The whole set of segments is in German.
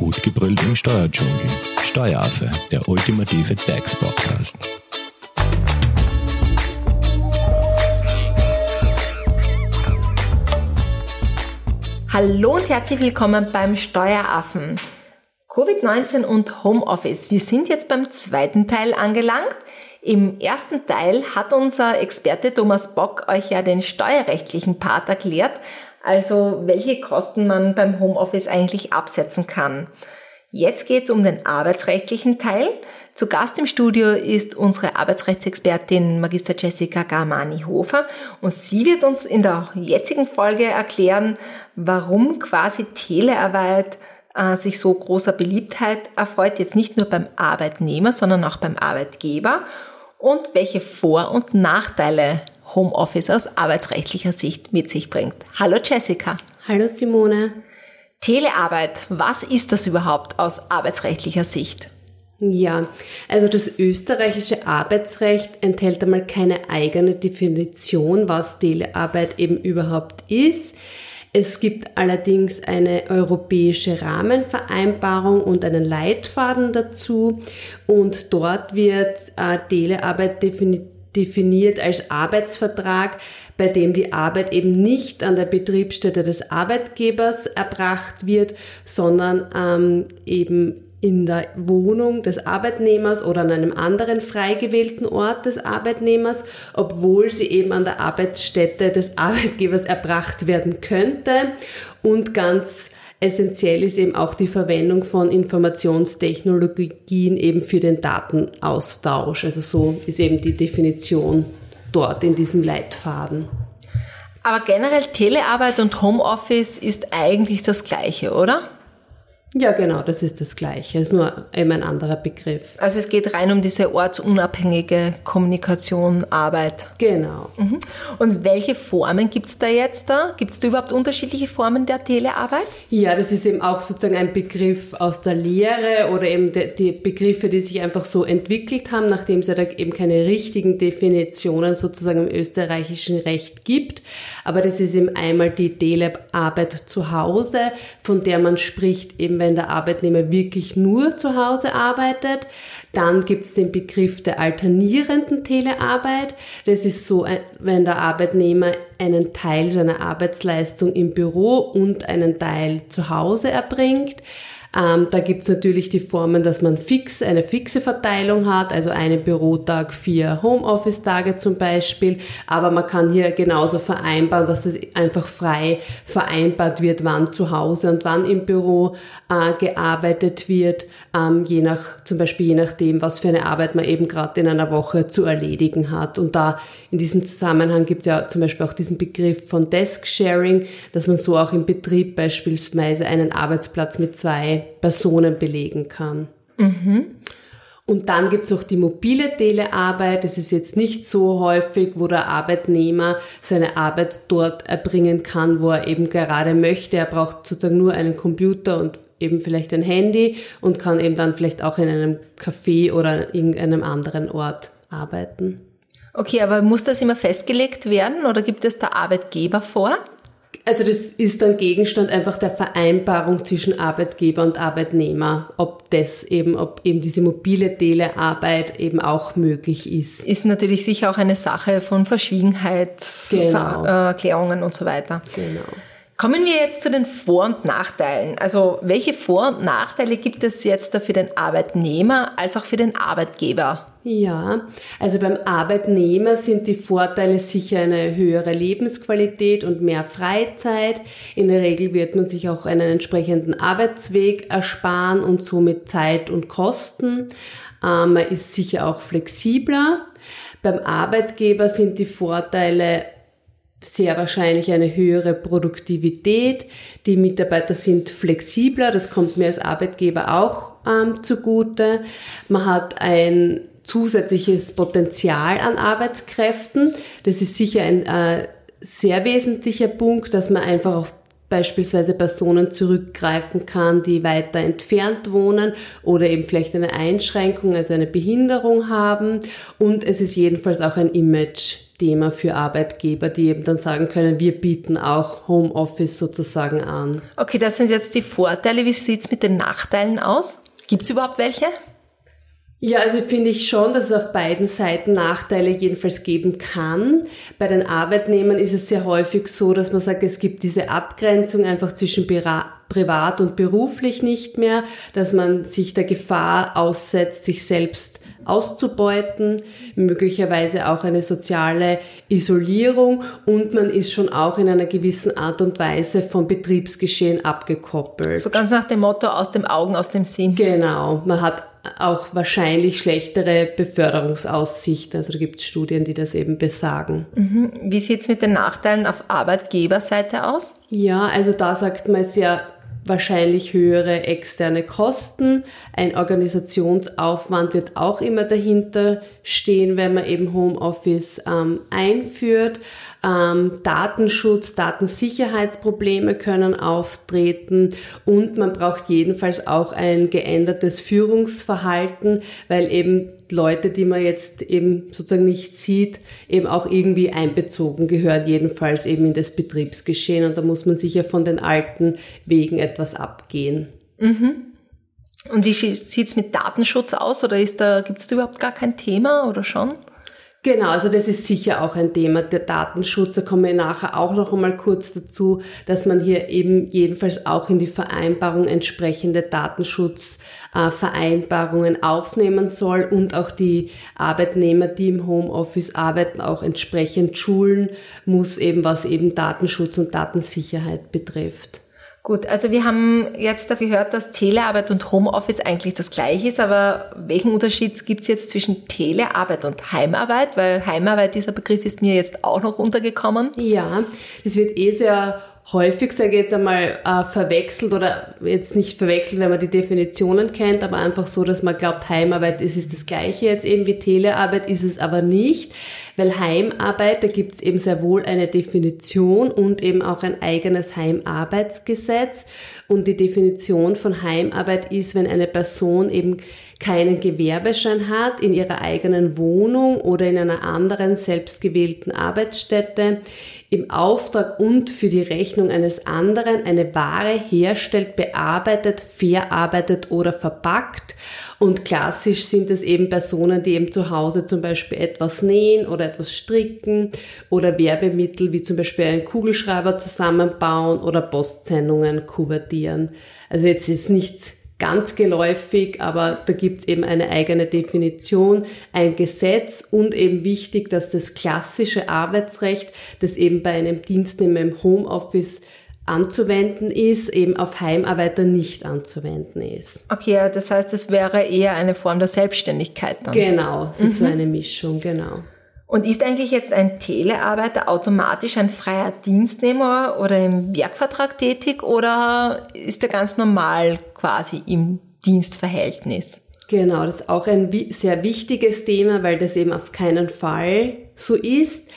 Gut gebrüllt im Steuerdschungel. Steueraffe, der ultimative DAX-Podcast. Hallo und herzlich willkommen beim Steueraffen. Covid-19 und Homeoffice. Wir sind jetzt beim zweiten Teil angelangt. Im ersten Teil hat unser Experte Thomas Bock euch ja den steuerrechtlichen Part erklärt, also welche Kosten man beim Homeoffice eigentlich absetzen kann. Jetzt geht es um den arbeitsrechtlichen Teil. Zu Gast im Studio ist unsere Arbeitsrechtsexpertin Magister Jessica Garmani-Hofer und sie wird uns in der jetzigen Folge erklären, warum quasi Telearbeit äh, sich so großer Beliebtheit erfreut, jetzt nicht nur beim Arbeitnehmer, sondern auch beim Arbeitgeber und welche Vor- und Nachteile Homeoffice aus arbeitsrechtlicher Sicht mit sich bringt. Hallo Jessica. Hallo Simone. Telearbeit, was ist das überhaupt aus arbeitsrechtlicher Sicht? Ja, also das österreichische Arbeitsrecht enthält einmal keine eigene Definition, was Telearbeit eben überhaupt ist. Es gibt allerdings eine europäische Rahmenvereinbarung und einen Leitfaden dazu und dort wird äh, Telearbeit definiert definiert als Arbeitsvertrag, bei dem die Arbeit eben nicht an der Betriebsstätte des Arbeitgebers erbracht wird, sondern ähm, eben in der Wohnung des Arbeitnehmers oder an einem anderen frei gewählten Ort des Arbeitnehmers, obwohl sie eben an der Arbeitsstätte des Arbeitgebers erbracht werden könnte. Und ganz Essentiell ist eben auch die Verwendung von Informationstechnologien eben für den Datenaustausch. Also so ist eben die Definition dort in diesem Leitfaden. Aber generell Telearbeit und Homeoffice ist eigentlich das gleiche, oder? Ja, genau, das ist das Gleiche. Es ist nur eben ein anderer Begriff. Also es geht rein um diese ortsunabhängige Kommunikation, Arbeit. Genau. Mhm. Und welche Formen gibt es da jetzt da? Gibt es da überhaupt unterschiedliche Formen der Telearbeit? Ja, das ist eben auch sozusagen ein Begriff aus der Lehre oder eben die, die Begriffe, die sich einfach so entwickelt haben, nachdem es ja da eben keine richtigen Definitionen sozusagen im österreichischen Recht gibt. Aber das ist eben einmal die Telearbeit zu Hause, von der man spricht eben wenn der Arbeitnehmer wirklich nur zu Hause arbeitet. Dann gibt es den Begriff der alternierenden Telearbeit. Das ist so, äh, wenn der Arbeitnehmer einen Teil seiner Arbeitsleistung im Büro und einen Teil zu Hause erbringt. Ähm, da gibt's natürlich die Formen, dass man fix eine fixe Verteilung hat, also einen Bürotag, vier Homeoffice-Tage zum Beispiel. Aber man kann hier genauso vereinbaren, dass das einfach frei vereinbart wird, wann zu Hause und wann im Büro äh, gearbeitet wird, ähm, je nach zum Beispiel je nachdem, was für eine Arbeit man eben gerade in einer Woche zu erledigen hat. Und da in diesem Zusammenhang gibt es ja zum Beispiel auch diesen Begriff von Desk Sharing, dass man so auch im Betrieb beispielsweise einen Arbeitsplatz mit zwei Personen belegen kann. Mhm. Und dann gibt es auch die mobile Telearbeit. Das ist jetzt nicht so häufig, wo der Arbeitnehmer seine Arbeit dort erbringen kann, wo er eben gerade möchte. Er braucht sozusagen nur einen Computer und eben vielleicht ein Handy und kann eben dann vielleicht auch in einem Café oder in irgendeinem anderen Ort arbeiten. Okay, aber muss das immer festgelegt werden oder gibt es der Arbeitgeber vor? Also das ist dann Gegenstand einfach der Vereinbarung zwischen Arbeitgeber und Arbeitnehmer, ob das eben, ob eben diese mobile Telearbeit eben auch möglich ist. Ist natürlich sicher auch eine Sache von Verschwiegenheitserklärungen genau. und so weiter. Genau. Kommen wir jetzt zu den Vor- und Nachteilen. Also welche Vor- und Nachteile gibt es jetzt da für den Arbeitnehmer als auch für den Arbeitgeber? Ja, also beim Arbeitnehmer sind die Vorteile sicher eine höhere Lebensqualität und mehr Freizeit. In der Regel wird man sich auch einen entsprechenden Arbeitsweg ersparen und somit Zeit und Kosten. Ähm, man ist sicher auch flexibler. Beim Arbeitgeber sind die Vorteile sehr wahrscheinlich eine höhere Produktivität. Die Mitarbeiter sind flexibler, das kommt mir als Arbeitgeber auch ähm, zugute. Man hat ein zusätzliches Potenzial an Arbeitskräften. Das ist sicher ein äh, sehr wesentlicher Punkt, dass man einfach auf beispielsweise Personen zurückgreifen kann, die weiter entfernt wohnen oder eben vielleicht eine Einschränkung, also eine Behinderung haben. Und es ist jedenfalls auch ein Image Thema für Arbeitgeber, die eben dann sagen können, wir bieten auch Homeoffice sozusagen an. Okay, das sind jetzt die Vorteile. Wie sieht's mit den Nachteilen aus? Gibt's überhaupt welche? Ja, also finde ich schon, dass es auf beiden Seiten Nachteile jedenfalls geben kann. Bei den Arbeitnehmern ist es sehr häufig so, dass man sagt, es gibt diese Abgrenzung einfach zwischen privat und beruflich nicht mehr, dass man sich der Gefahr aussetzt, sich selbst auszubeuten, möglicherweise auch eine soziale Isolierung und man ist schon auch in einer gewissen Art und Weise vom Betriebsgeschehen abgekoppelt. So ganz nach dem Motto aus dem Augen, aus dem Sinn. Genau, man hat auch wahrscheinlich schlechtere Beförderungsaussichten. Also da gibt es Studien, die das eben besagen. Mhm. Wie sieht es mit den Nachteilen auf Arbeitgeberseite aus? Ja, also da sagt man es ja wahrscheinlich höhere externe Kosten. Ein Organisationsaufwand wird auch immer dahinter stehen, wenn man eben Homeoffice ähm, einführt. Ähm, Datenschutz, Datensicherheitsprobleme können auftreten und man braucht jedenfalls auch ein geändertes Führungsverhalten, weil eben Leute, die man jetzt eben sozusagen nicht sieht, eben auch irgendwie einbezogen gehören, jedenfalls eben in das Betriebsgeschehen. Und da muss man sicher von den alten Wegen etwas abgehen. Mhm. Und wie sieht's mit Datenschutz aus? Oder ist da, gibt's da überhaupt gar kein Thema oder schon? Genau, also das ist sicher auch ein Thema, der Datenschutz. Da kommen wir nachher auch noch einmal kurz dazu, dass man hier eben jedenfalls auch in die Vereinbarung entsprechende Datenschutzvereinbarungen aufnehmen soll und auch die Arbeitnehmer, die im Homeoffice arbeiten, auch entsprechend schulen muss, eben was eben Datenschutz und Datensicherheit betrifft. Gut, also wir haben jetzt gehört, dass Telearbeit und Homeoffice eigentlich das gleiche ist, aber welchen Unterschied gibt es jetzt zwischen Telearbeit und Heimarbeit? Weil Heimarbeit, dieser Begriff ist mir jetzt auch noch untergekommen. Ja, das wird eh sehr häufig, sage ich jetzt einmal, äh, verwechselt oder jetzt nicht verwechselt, wenn man die Definitionen kennt, aber einfach so, dass man glaubt, Heimarbeit ist, ist das gleiche jetzt eben wie Telearbeit, ist es aber nicht, weil Heimarbeit, da gibt es eben sehr wohl eine Definition und eben auch ein eigenes Heimarbeitsgesetz und die Definition von Heimarbeit ist, wenn eine Person eben keinen Gewerbeschein hat, in ihrer eigenen Wohnung oder in einer anderen selbstgewählten Arbeitsstätte, im Auftrag und für die Rechnung eines anderen eine Ware herstellt, bearbeitet, verarbeitet oder verpackt. Und klassisch sind es eben Personen, die eben zu Hause zum Beispiel etwas nähen oder etwas stricken oder Werbemittel wie zum Beispiel einen Kugelschreiber zusammenbauen oder Postsendungen kuvertieren. Also jetzt ist nichts ganz geläufig, aber da gibt es eben eine eigene Definition, ein Gesetz und eben wichtig, dass das klassische Arbeitsrecht, das eben bei einem Dienstnehmer im Homeoffice anzuwenden ist, eben auf Heimarbeiter nicht anzuwenden ist. Okay, das heißt, es wäre eher eine Form der Selbstständigkeit dann. Genau, es ist mhm. so eine Mischung, genau. Und ist eigentlich jetzt ein Telearbeiter automatisch ein freier Dienstnehmer oder im Werkvertrag tätig oder ist er ganz normal quasi im Dienstverhältnis? Genau, das ist auch ein sehr wichtiges Thema, weil das eben auf keinen Fall so ist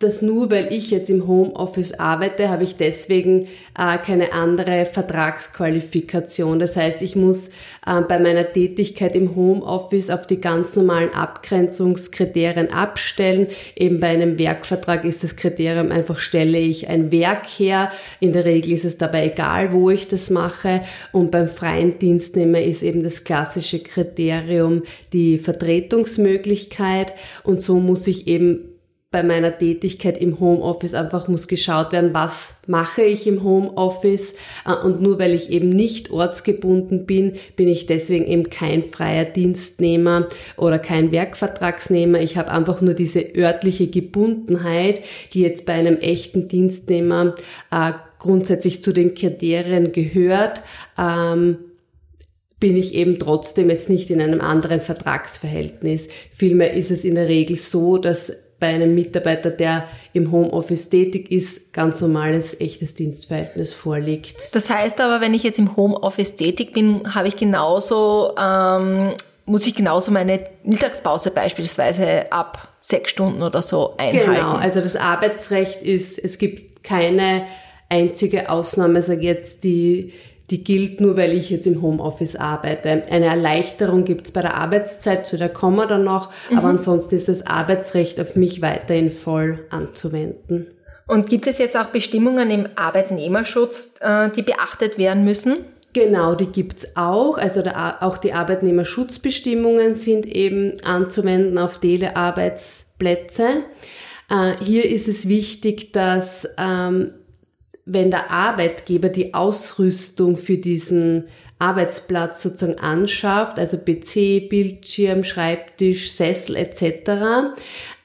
dass nur weil ich jetzt im Homeoffice arbeite, habe ich deswegen äh, keine andere Vertragsqualifikation. Das heißt, ich muss äh, bei meiner Tätigkeit im Homeoffice auf die ganz normalen Abgrenzungskriterien abstellen. Eben bei einem Werkvertrag ist das Kriterium einfach, stelle ich ein Werk her. In der Regel ist es dabei egal, wo ich das mache. Und beim freien Dienstnehmer ist eben das klassische Kriterium die Vertretungsmöglichkeit. Und so muss ich eben bei meiner Tätigkeit im Homeoffice einfach muss geschaut werden, was mache ich im Homeoffice äh, und nur weil ich eben nicht ortsgebunden bin, bin ich deswegen eben kein freier Dienstnehmer oder kein Werkvertragsnehmer. Ich habe einfach nur diese örtliche Gebundenheit, die jetzt bei einem echten Dienstnehmer äh, grundsätzlich zu den Kriterien gehört. Ähm, bin ich eben trotzdem jetzt nicht in einem anderen Vertragsverhältnis. Vielmehr ist es in der Regel so, dass bei einem Mitarbeiter, der im Homeoffice tätig ist, ganz normales, echtes Dienstverhältnis vorliegt. Das heißt aber, wenn ich jetzt im Homeoffice tätig bin, habe ich genauso, ähm, muss ich genauso meine Mittagspause beispielsweise ab sechs Stunden oder so einhalten. Genau, also das Arbeitsrecht ist, es gibt keine einzige Ausnahme, sage ich jetzt, die die gilt nur, weil ich jetzt im Homeoffice arbeite. Eine Erleichterung gibt's bei der Arbeitszeit, zu der kommen wir dann noch, mhm. aber ansonsten ist das Arbeitsrecht auf mich weiterhin voll anzuwenden. Und gibt es jetzt auch Bestimmungen im Arbeitnehmerschutz, äh, die beachtet werden müssen? Genau, die gibt's auch. Also der, auch die Arbeitnehmerschutzbestimmungen sind eben anzuwenden auf Telearbeitsplätze. Äh, hier ist es wichtig, dass ähm, wenn der Arbeitgeber die Ausrüstung für diesen Arbeitsplatz sozusagen anschafft, also PC, Bildschirm, Schreibtisch, Sessel etc.,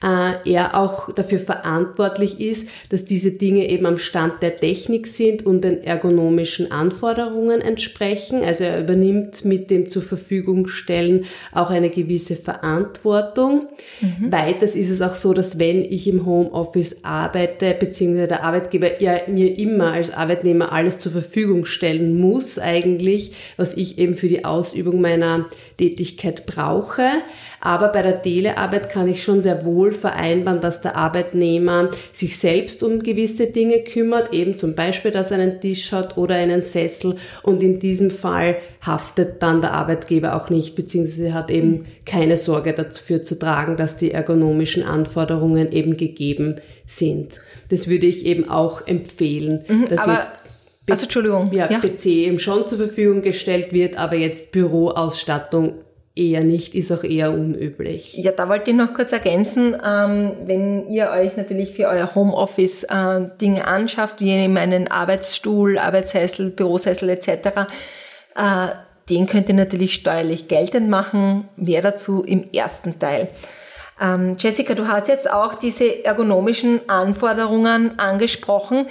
äh, er auch dafür verantwortlich ist, dass diese Dinge eben am Stand der Technik sind und den ergonomischen Anforderungen entsprechen. Also er übernimmt mit dem zur Verfügung stellen auch eine gewisse Verantwortung. Mhm. Weiters ist es auch so, dass wenn ich im Homeoffice arbeite, beziehungsweise der Arbeitgeber ja mir immer als Arbeitnehmer alles zur Verfügung stellen muss eigentlich, was ich eben für die Ausübung meiner Tätigkeit brauche. Aber bei der Telearbeit kann ich schon sehr wohl vereinbaren, dass der Arbeitnehmer sich selbst um gewisse Dinge kümmert, eben zum Beispiel, dass er einen Tisch hat oder einen Sessel und in diesem Fall haftet dann der Arbeitgeber auch nicht, beziehungsweise hat eben keine Sorge dafür zu tragen, dass die ergonomischen Anforderungen eben gegeben sind. Das würde ich eben auch empfehlen. Mhm, dass aber also Entschuldigung. Ja, ja, PC eben schon zur Verfügung gestellt wird, aber jetzt Büroausstattung eher nicht, ist auch eher unüblich. Ja, da wollte ich noch kurz ergänzen, ähm, wenn ihr euch natürlich für euer Homeoffice äh, Dinge anschafft, wie eben einen Arbeitsstuhl, Arbeitssessel, Bürosessel etc., äh, den könnt ihr natürlich steuerlich geltend machen. Mehr dazu im ersten Teil. Ähm, Jessica, du hast jetzt auch diese ergonomischen Anforderungen angesprochen.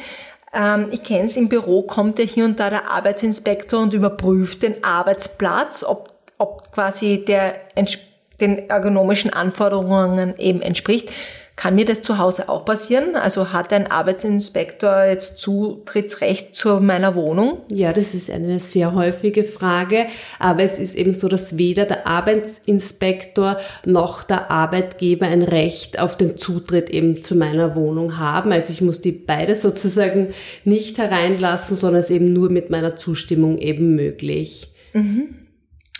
Ähm, ich kenne es, im Büro kommt ja hier und da der Arbeitsinspektor und überprüft den Arbeitsplatz, ob ob quasi der den ergonomischen Anforderungen eben entspricht. Kann mir das zu Hause auch passieren? Also hat ein Arbeitsinspektor jetzt Zutrittsrecht zu meiner Wohnung? Ja, das ist eine sehr häufige Frage, aber es ist eben so, dass weder der Arbeitsinspektor noch der Arbeitgeber ein Recht auf den Zutritt eben zu meiner Wohnung haben. Also ich muss die beide sozusagen nicht hereinlassen, sondern es eben nur mit meiner Zustimmung eben möglich. Mhm.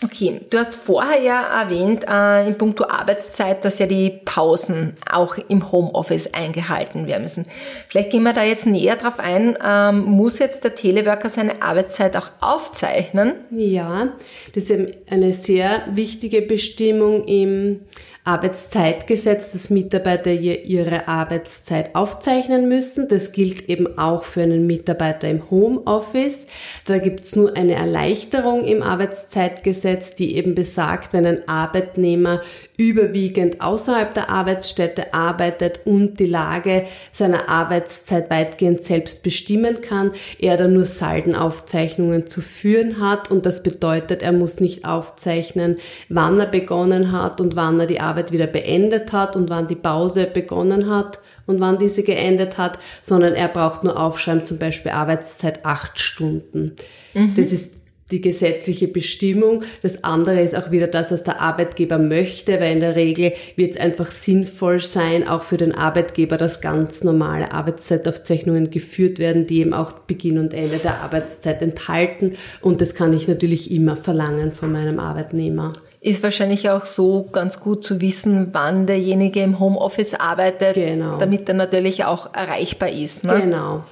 Okay, du hast vorher ja erwähnt äh, in puncto Arbeitszeit, dass ja die Pausen auch im Homeoffice eingehalten werden müssen. Vielleicht gehen wir da jetzt näher drauf ein. Ähm, muss jetzt der Teleworker seine Arbeitszeit auch aufzeichnen? Ja, das ist eine sehr wichtige Bestimmung im Arbeitszeitgesetz, dass Mitarbeiter ihre Arbeitszeit aufzeichnen müssen. Das gilt eben auch für einen Mitarbeiter im Homeoffice. Da gibt's nur eine Erleichterung im Arbeitszeitgesetz, die eben besagt, wenn ein Arbeitnehmer überwiegend außerhalb der Arbeitsstätte arbeitet und die Lage seiner Arbeitszeit weitgehend selbst bestimmen kann, er dann nur Saldenaufzeichnungen zu führen hat und das bedeutet, er muss nicht aufzeichnen, wann er begonnen hat und wann er die Arbeit wieder beendet hat und wann die Pause begonnen hat und wann diese geendet hat, sondern er braucht nur aufschreiben, zum Beispiel Arbeitszeit acht Stunden. Mhm. Das ist die gesetzliche Bestimmung. Das andere ist auch wieder das, was der Arbeitgeber möchte, weil in der Regel wird es einfach sinnvoll sein, auch für den Arbeitgeber, dass ganz normale Arbeitszeitaufzeichnungen geführt werden, die eben auch Beginn und Ende der Arbeitszeit enthalten. Und das kann ich natürlich immer verlangen von meinem Arbeitnehmer ist wahrscheinlich auch so ganz gut zu wissen, wann derjenige im Homeoffice arbeitet, genau. damit er natürlich auch erreichbar ist. Ne? Genau.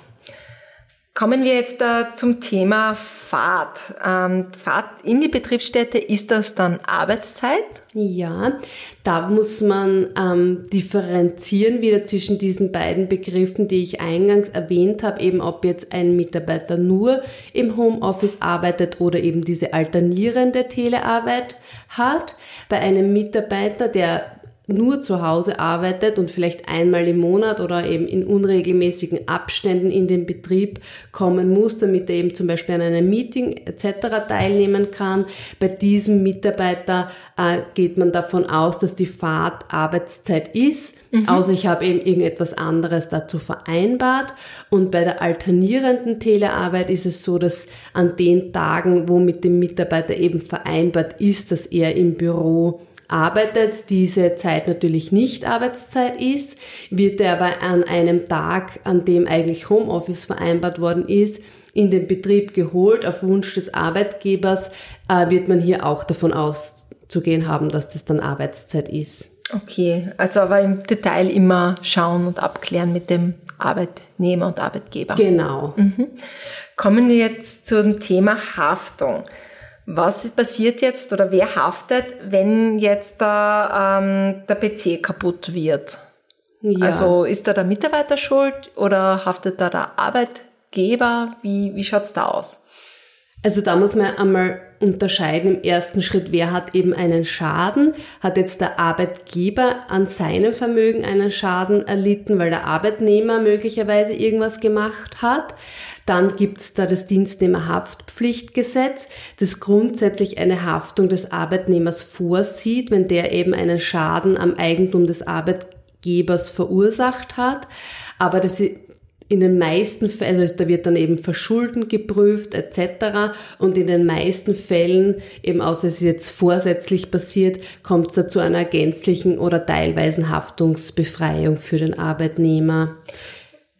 Kommen wir jetzt äh, zum Thema Fahrt. Ähm, Fahrt in die Betriebsstätte, ist das dann Arbeitszeit? Ja, da muss man ähm, differenzieren wieder zwischen diesen beiden Begriffen, die ich eingangs erwähnt habe, eben ob jetzt ein Mitarbeiter nur im Homeoffice arbeitet oder eben diese alternierende Telearbeit hat. Bei einem Mitarbeiter, der nur zu Hause arbeitet und vielleicht einmal im Monat oder eben in unregelmäßigen Abständen in den Betrieb kommen muss, damit er eben zum Beispiel an einem Meeting etc. teilnehmen kann. Bei diesem Mitarbeiter äh, geht man davon aus, dass die Fahrt Arbeitszeit ist, mhm. außer ich habe eben irgendetwas anderes dazu vereinbart. Und bei der alternierenden Telearbeit ist es so, dass an den Tagen, wo mit dem Mitarbeiter eben vereinbart ist, dass er im Büro arbeitet, diese Zeit natürlich nicht Arbeitszeit ist, wird er aber an einem Tag, an dem eigentlich Homeoffice vereinbart worden ist, in den Betrieb geholt auf Wunsch des Arbeitgebers, äh, wird man hier auch davon auszugehen haben, dass das dann Arbeitszeit ist. Okay, also aber im Detail immer schauen und abklären mit dem Arbeitnehmer und Arbeitgeber. Genau. Mhm. Kommen wir jetzt zum Thema Haftung. Was passiert jetzt oder wer haftet, wenn jetzt da, ähm, der PC kaputt wird? Ja. Also ist da der Mitarbeiter schuld oder haftet da der Arbeitgeber? Wie, wie schaut's da aus? Also da muss man einmal unterscheiden im ersten Schritt, wer hat eben einen Schaden? Hat jetzt der Arbeitgeber an seinem Vermögen einen Schaden erlitten, weil der Arbeitnehmer möglicherweise irgendwas gemacht hat? Dann gibt's da das Dienstnehmerhaftpflichtgesetz, das grundsätzlich eine Haftung des Arbeitnehmers vorsieht, wenn der eben einen Schaden am Eigentum des Arbeitgebers verursacht hat. Aber das in den meisten Fällen, also da wird dann eben Verschulden geprüft etc. Und in den meisten Fällen, eben außer es ist jetzt vorsätzlich passiert, kommt es da zu einer gänzlichen oder teilweisen Haftungsbefreiung für den Arbeitnehmer.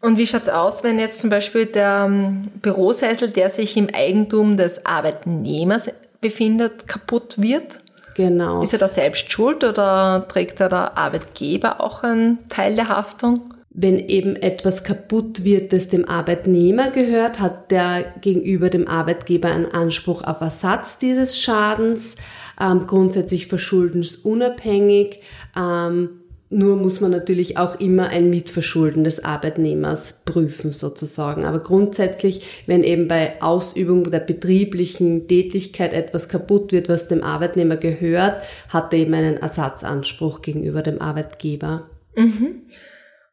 Und wie schaut's aus, wenn jetzt zum Beispiel der ähm, Bürosessel, der sich im Eigentum des Arbeitnehmers befindet, kaputt wird? Genau. Ist er da selbst schuld oder trägt da der Arbeitgeber auch einen Teil der Haftung? Wenn eben etwas kaputt wird, das dem Arbeitnehmer gehört, hat der gegenüber dem Arbeitgeber einen Anspruch auf Ersatz dieses Schadens, ähm, grundsätzlich verschuldensunabhängig. Ähm, nur muss man natürlich auch immer ein Mitverschulden des Arbeitnehmers prüfen sozusagen. Aber grundsätzlich, wenn eben bei Ausübung der betrieblichen Tätigkeit etwas kaputt wird, was dem Arbeitnehmer gehört, hat er eben einen Ersatzanspruch gegenüber dem Arbeitgeber. Mhm.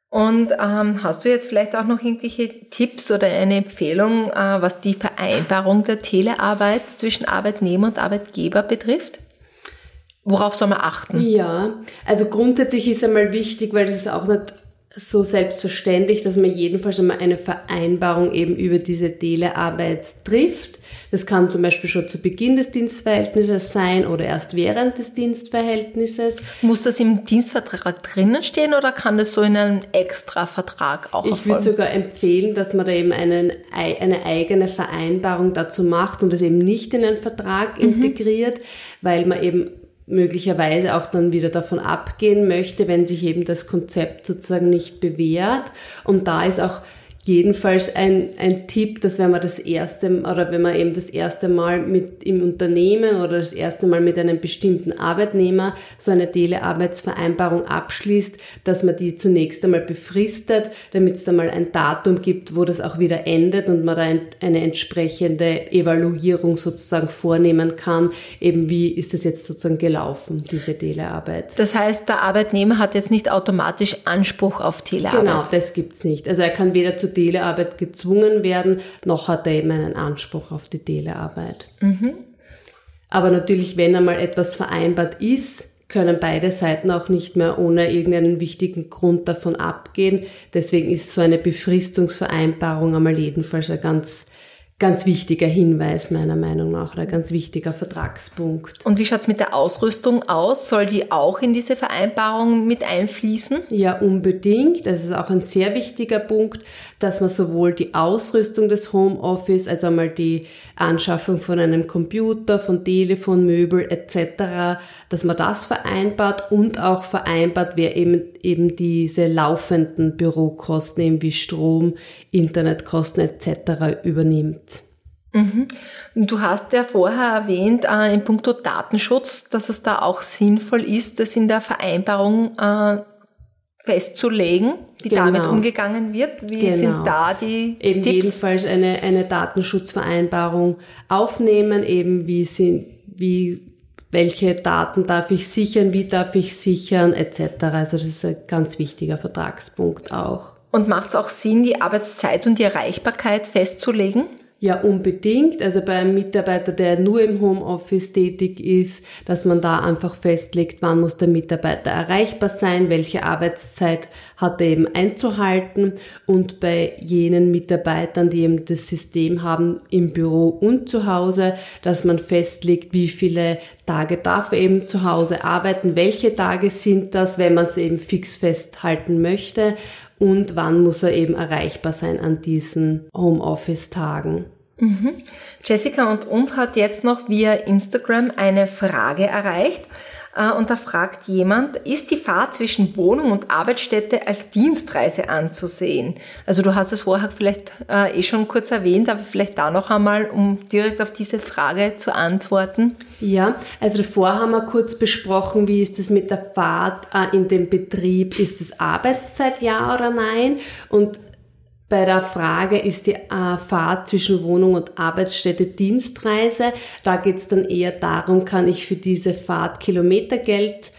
Und ähm, hast du jetzt vielleicht auch noch irgendwelche Tipps oder eine Empfehlung, äh, was die Vereinbarung der Telearbeit zwischen Arbeitnehmer und Arbeitgeber betrifft? Worauf soll man achten? Ja, also grundsätzlich ist einmal wichtig, weil das ist auch nicht so selbstverständlich, dass man jedenfalls einmal eine Vereinbarung eben über diese Telearbeit trifft. Das kann zum Beispiel schon zu Beginn des Dienstverhältnisses sein oder erst während des Dienstverhältnisses. Muss das im Dienstvertrag drinnen stehen oder kann das so in einem Extra-Vertrag auch Ich würde sogar empfehlen, dass man da eben einen, eine eigene Vereinbarung dazu macht und das eben nicht in einen Vertrag mhm. integriert, weil man eben möglicherweise auch dann wieder davon abgehen möchte, wenn sich eben das Konzept sozusagen nicht bewährt. Und da ist auch jedenfalls ein, ein Tipp, dass wenn man das erste oder wenn man eben das erste Mal mit im Unternehmen oder das erste Mal mit einem bestimmten Arbeitnehmer so eine Telearbeitsvereinbarung abschließt, dass man die zunächst einmal befristet, damit es da mal ein Datum gibt, wo das auch wieder endet und man da ein, eine entsprechende Evaluierung sozusagen vornehmen kann, eben wie ist das jetzt sozusagen gelaufen, diese Telearbeit. Das heißt, der Arbeitnehmer hat jetzt nicht automatisch Anspruch auf Telearbeit. Genau, das gibt's nicht. Also er kann weder zu Telearbeit gezwungen werden, noch hat er eben einen Anspruch auf die Telearbeit. Mhm. Aber natürlich, wenn einmal etwas vereinbart ist, können beide Seiten auch nicht mehr ohne irgendeinen wichtigen Grund davon abgehen. Deswegen ist so eine Befristungsvereinbarung einmal jedenfalls ein ganz ganz wichtiger Hinweis meiner Meinung nach oder ganz wichtiger Vertragspunkt. Und wie schaut's mit der Ausrüstung aus? Soll die auch in diese Vereinbarung mit einfließen? Ja, unbedingt. Das ist auch ein sehr wichtiger Punkt, dass man sowohl die Ausrüstung des Homeoffice, also einmal die Anschaffung von einem Computer, von Telefon, Möbel etc., dass man das vereinbart und auch vereinbart, wer eben, eben diese laufenden Bürokosten, eben wie Strom, Internetkosten etc. übernimmt. Mhm. Du hast ja vorher erwähnt, äh, in puncto Datenschutz, dass es da auch sinnvoll ist, das in der Vereinbarung äh, festzulegen, wie genau. damit umgegangen wird. Wie genau. sind da die Eben Tipps? jedenfalls eine, eine Datenschutzvereinbarung aufnehmen, eben wie sind, wie, welche Daten darf ich sichern, wie darf ich sichern, etc. Also das ist ein ganz wichtiger Vertragspunkt auch. Und macht es auch Sinn, die Arbeitszeit und die Erreichbarkeit festzulegen? Ja, unbedingt. Also bei einem Mitarbeiter, der nur im Homeoffice tätig ist, dass man da einfach festlegt, wann muss der Mitarbeiter erreichbar sein, welche Arbeitszeit hat er eben einzuhalten und bei jenen Mitarbeitern, die eben das System haben im Büro und zu Hause, dass man festlegt, wie viele Tage darf er eben zu Hause arbeiten, welche Tage sind das, wenn man es eben fix festhalten möchte und wann muss er eben erreichbar sein an diesen Homeoffice-Tagen. Mhm. Jessica und uns hat jetzt noch via Instagram eine Frage erreicht. Äh, und da fragt jemand, ist die Fahrt zwischen Wohnung und Arbeitsstätte als Dienstreise anzusehen? Also du hast es vorher vielleicht äh, eh schon kurz erwähnt, aber vielleicht da noch einmal, um direkt auf diese Frage zu antworten. Ja, also davor haben wir kurz besprochen, wie ist es mit der Fahrt äh, in dem Betrieb? Ist es Arbeitszeit, ja oder nein? Und bei der Frage ist die äh, Fahrt zwischen Wohnung und Arbeitsstätte Dienstreise. Da geht es dann eher darum, kann ich für diese Fahrt Kilometergeld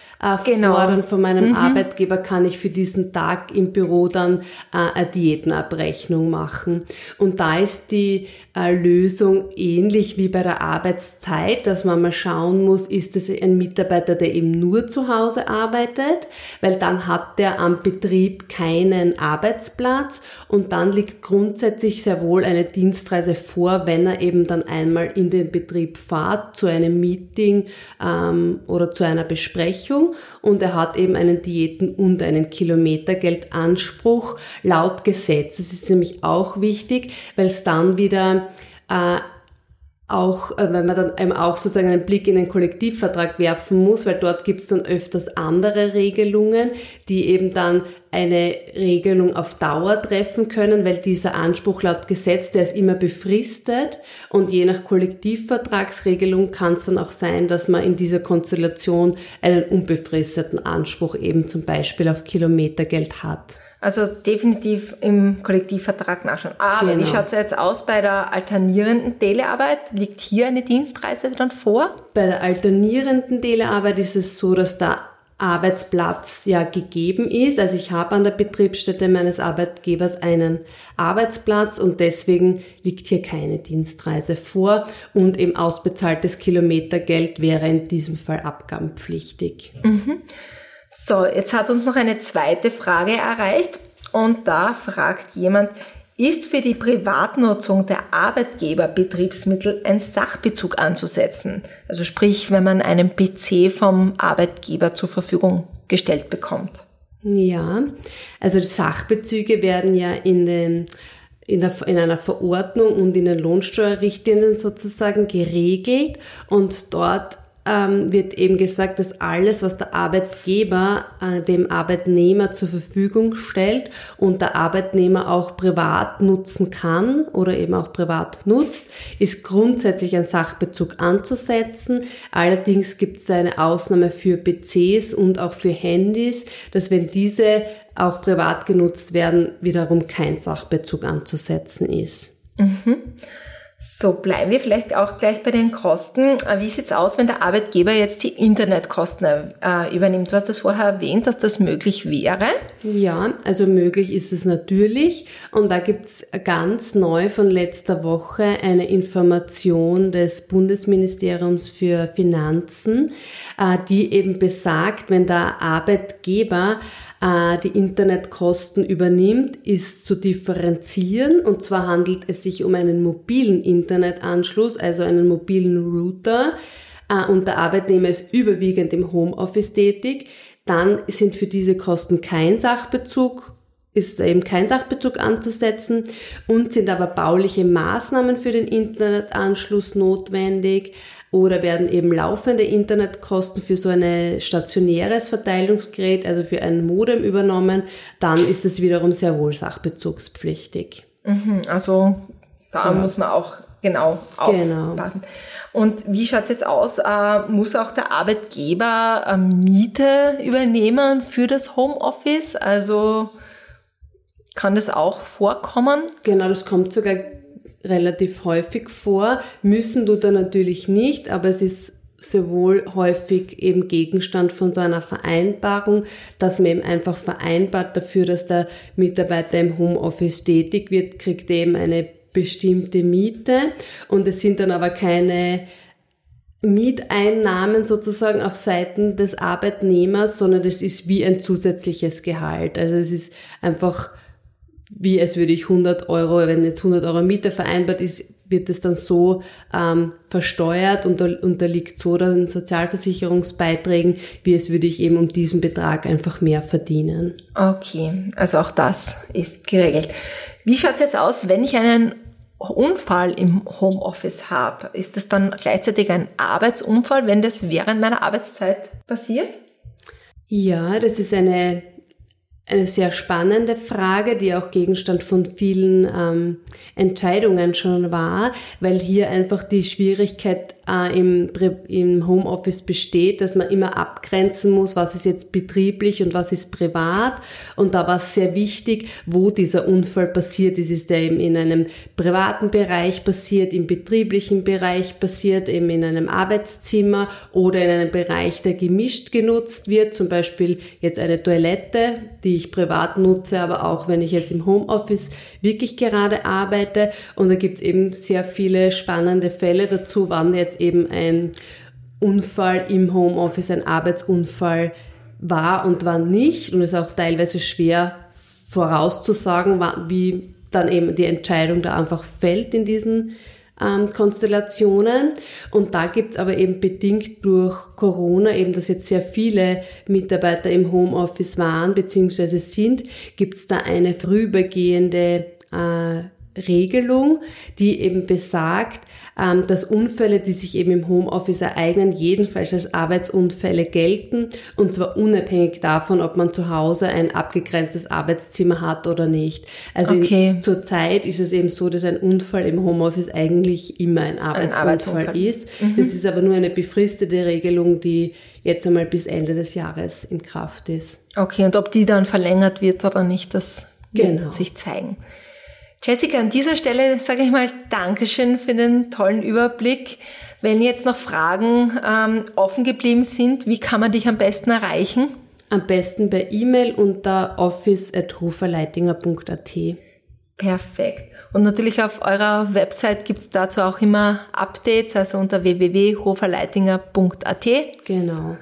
genau. fordern von meinem mhm. Arbeitgeber, kann ich für diesen Tag im Büro dann äh, eine Diätenabrechnung machen. Und da ist die äh, Lösung ähnlich wie bei der Arbeitszeit, dass man mal schauen muss, ist es ein Mitarbeiter, der eben nur zu Hause arbeitet, weil dann hat der am Betrieb keinen Arbeitsplatz und dann liegt grundsätzlich sehr wohl eine Dienstreise vor, wenn er eben dann einmal in den Betrieb fährt zu einem Meeting ähm, oder zu einer Besprechung und er hat eben einen Diäten- und einen Kilometergeldanspruch laut Gesetz. Das ist nämlich auch wichtig, weil es dann wieder äh, auch, äh, wenn man dann eben auch sozusagen einen Blick in den Kollektivvertrag werfen muss, weil dort gibt es dann öfters andere Regelungen, die eben dann eine Regelung auf Dauer treffen können, weil dieser Anspruch laut Gesetz, der ist immer befristet und je nach Kollektivvertragsregelung kann es dann auch sein, dass man in dieser Konstellation einen unbefristeten Anspruch eben zum Beispiel auf Kilometergeld hat. Also definitiv im Kollektivvertrag nachschauen. Aber genau. wie schaut es jetzt aus bei der alternierenden Telearbeit? Liegt hier eine Dienstreise dann vor? Bei der alternierenden Telearbeit ist es so, dass der Arbeitsplatz ja gegeben ist. Also ich habe an der Betriebsstätte meines Arbeitgebers einen Arbeitsplatz und deswegen liegt hier keine Dienstreise vor und eben ausbezahltes Kilometergeld wäre in diesem Fall abgabenpflichtig. Mhm. So, jetzt hat uns noch eine zweite Frage erreicht und da fragt jemand, ist für die Privatnutzung der Arbeitgeber Betriebsmittel ein Sachbezug anzusetzen? Also sprich, wenn man einen PC vom Arbeitgeber zur Verfügung gestellt bekommt. Ja, also die Sachbezüge werden ja in den in, der, in einer Verordnung und in den Lohnsteuerrichtlinien sozusagen geregelt und dort ähm, wird eben gesagt, dass alles, was der Arbeitgeber äh, dem Arbeitnehmer zur Verfügung stellt und der Arbeitnehmer auch privat nutzen kann oder eben auch privat nutzt, ist grundsätzlich ein Sachbezug anzusetzen. Allerdings gibt es eine Ausnahme für PCs und auch für Handys, dass wenn diese auch privat genutzt werden, wiederum kein Sachbezug anzusetzen ist. Mhm. So, bleiben wir vielleicht auch gleich bei den Kosten. Äh, wie sieht's aus, wenn der Arbeitgeber jetzt die Internetkosten äh, übernimmt? Du hast es vorher erwähnt, dass das möglich wäre. Ja, also möglich ist es natürlich. Und da gibt's ganz neu von letzter Woche eine Information des Bundesministeriums für Finanzen, äh, die eben besagt, wenn der Arbeitgeber die Internetkosten übernimmt, ist zu differenzieren. Und zwar handelt es sich um einen mobilen Internetanschluss, also einen mobilen Router. Äh, und der Arbeitnehmer ist überwiegend im Homeoffice tätig. Dann sind für diese Kosten kein Sachbezug ist eben kein Sachbezug anzusetzen und sind aber bauliche Maßnahmen für den Internetanschluss notwendig oder werden eben laufende Internetkosten für so ein stationäres Verteilungsgerät, also für ein Modem übernommen, dann ist es wiederum sehr wohl sachbezugspflichtig. Mhm, also da genau. muss man auch genau aufpassen. Genau. Und wie schaut es jetzt aus? Äh, muss auch der Arbeitgeber äh, Miete übernehmen für das Homeoffice? Also kann das auch vorkommen? Genau, das kommt sogar relativ häufig vor. Müssen du da natürlich nicht, aber es ist sehr wohl häufig eben Gegenstand von so einer Vereinbarung, dass man eben einfach vereinbart dafür, dass der Mitarbeiter im Homeoffice tätig wird, kriegt eben eine bestimmte Miete und es sind dann aber keine Mieteinnahmen sozusagen auf Seiten des Arbeitnehmers, sondern das ist wie ein zusätzliches Gehalt. Also es ist einfach wie als würde ich 100 Euro, wenn jetzt 100 Euro Miete vereinbart ist, wird es dann so ähm, versteuert und unterliegt so den Sozialversicherungsbeiträgen, wie es würde ich eben um diesen Betrag einfach mehr verdienen. Okay, also auch das ist geregelt. Wie schaut es jetzt aus, wenn ich einen Unfall im Homeoffice habe? Ist das dann gleichzeitig ein Arbeitsunfall, wenn das während meiner Arbeitszeit passiert? Ja, das ist eine eine sehr spannende Frage, die auch Gegenstand von vielen ähm, Entscheidungen schon war, weil hier einfach die Schwierigkeit äh, im, im Homeoffice besteht, dass man immer abgrenzen muss, was ist jetzt betrieblich und was ist privat. Und da war es sehr wichtig, wo dieser Unfall passiert ist. Ist der eben in einem privaten Bereich passiert, im betrieblichen Bereich passiert, eben in einem Arbeitszimmer oder in einem Bereich, der gemischt genutzt wird, zum Beispiel jetzt eine Toilette, die ich privat nutze, aber auch wenn ich jetzt im Homeoffice wirklich gerade arbeite. Und da gibt es eben sehr viele spannende Fälle dazu, wann jetzt eben ein Unfall im Homeoffice, ein Arbeitsunfall war und wann nicht. Und es ist auch teilweise schwer vorauszusagen, wie dann eben die Entscheidung da einfach fällt in diesen ähm, Konstellationen. Und da gibt's aber eben bedingt durch Corona, eben dass jetzt sehr viele Mitarbeiter im Homeoffice waren bzw. sind, gibt's da eine vorübergehende äh, Regelung, die eben besagt, ähm, dass Unfälle, die sich eben im Homeoffice ereignen, jedenfalls als Arbeitsunfälle gelten und zwar unabhängig davon, ob man zu Hause ein abgegrenztes Arbeitszimmer hat oder nicht. Also okay. in, zur Zeit ist es eben so, dass ein Unfall im Homeoffice eigentlich immer ein Arbeitsunfall, ein Arbeitsunfall. ist. Mhm. Das ist aber nur eine befristete Regelung, die jetzt einmal bis Ende des Jahres in Kraft ist. Okay, und ob die dann verlängert wird oder nicht, das genau. wird sich zeigen. Jessica, an dieser Stelle sage ich mal Dankeschön für den tollen Überblick. Wenn jetzt noch Fragen ähm, offen geblieben sind, wie kann man dich am besten erreichen? Am besten per E-Mail unter office.ruferleitinger.at. Perfekt. Und natürlich auf eurer Website gibt es dazu auch immer Updates, also unter www.hoferleitinger.at. Genau.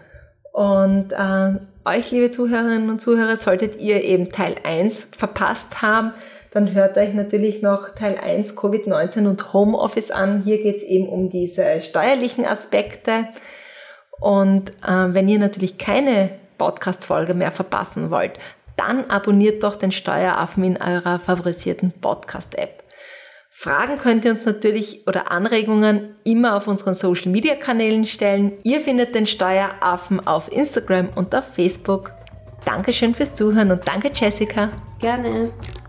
Und äh, euch, liebe Zuhörerinnen und Zuhörer, solltet ihr eben Teil 1 verpasst haben, dann hört euch natürlich noch Teil 1 Covid-19 und Homeoffice an. Hier geht es eben um diese steuerlichen Aspekte. Und äh, wenn ihr natürlich keine Podcast-Folge mehr verpassen wollt, dann abonniert doch den Steueraffen in eurer favorisierten Podcast-App. Fragen könnt ihr uns natürlich oder Anregungen immer auf unseren Social Media Kanälen stellen. Ihr findet den Steueraffen auf Instagram und auf Facebook. Dankeschön fürs Zuhören und danke Jessica. Gerne.